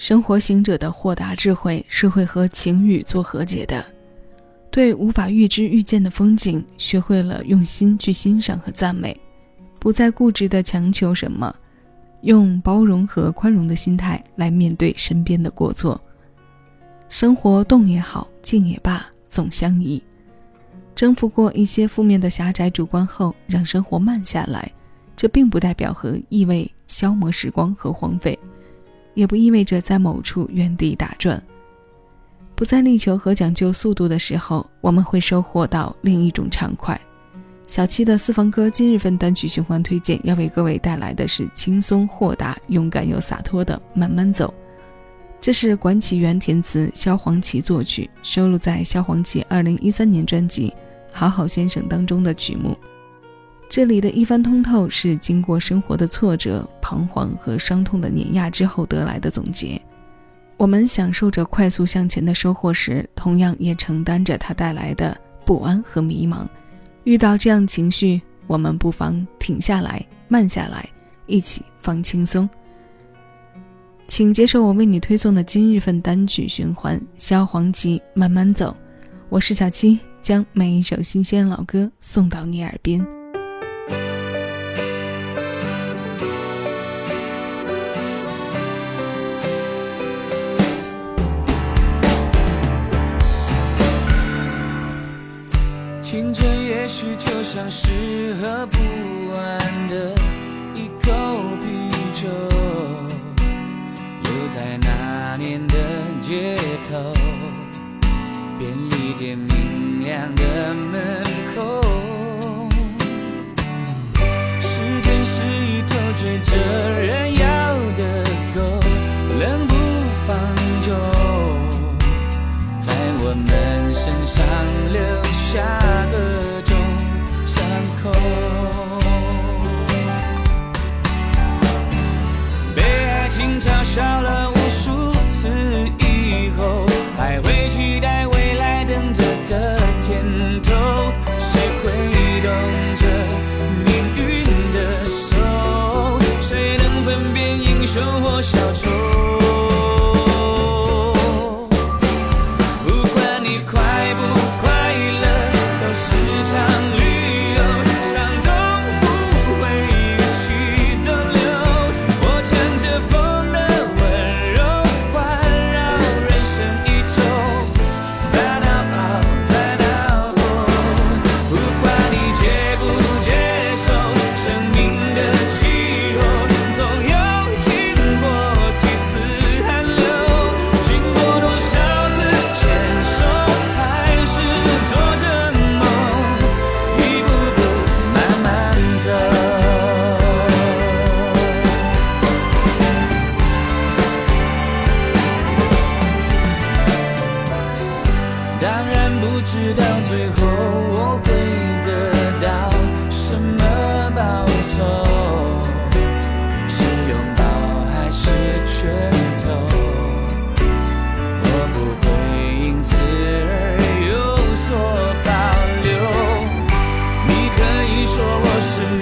生活行者的豁达智慧是会和情欲做和解的，对无法预知预见的风景，学会了用心去欣赏和赞美，不再固执的强求什么，用包容和宽容的心态来面对身边的过错。生活动也好，静也罢，总相宜。征服过一些负面的狭窄主观后，让生活慢下来，这并不代表和意味消磨时光和荒废。也不意味着在某处原地打转。不再力求和讲究速度的时候，我们会收获到另一种畅快。小七的私房歌今日份单曲循环推荐，要为各位带来的是轻松豁达、勇敢又洒脱的《慢慢走》。这是管启源填词，萧煌奇作曲，收录在萧煌奇2013年专辑《好好先生》当中的曲目。这里的一番通透是经过生活的挫折、彷徨和伤痛的碾压之后得来的总结。我们享受着快速向前的收获时，同样也承担着它带来的不安和迷茫。遇到这样情绪，我们不妨停下来、慢下来，一起放轻松。请接受我为你推送的今日份单曲循环：萧煌奇《慢慢走》。我是小七，将每一首新鲜老歌送到你耳边。青春也许就像是喝不完的一口啤酒，留在那年的街头，便利店明亮的门口。时间是一头追着人小城茫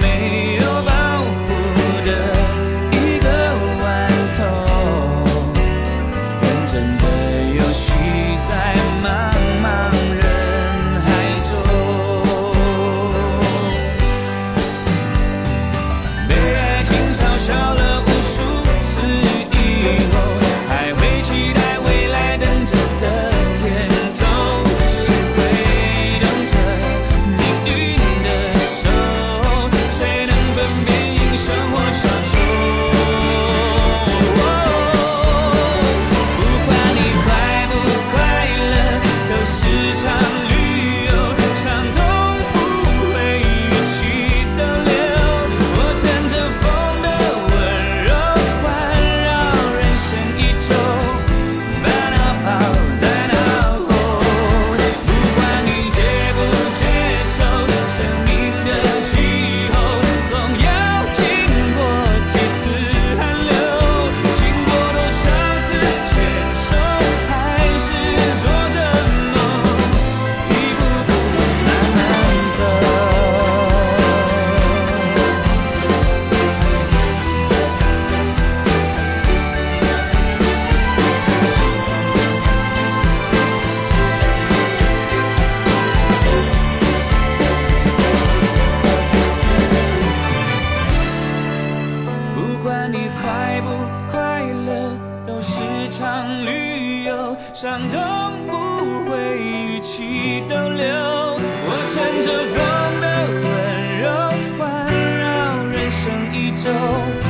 快不快乐都是场旅游伤痛不会一起逗留。我乘着风的温柔环绕人生一周。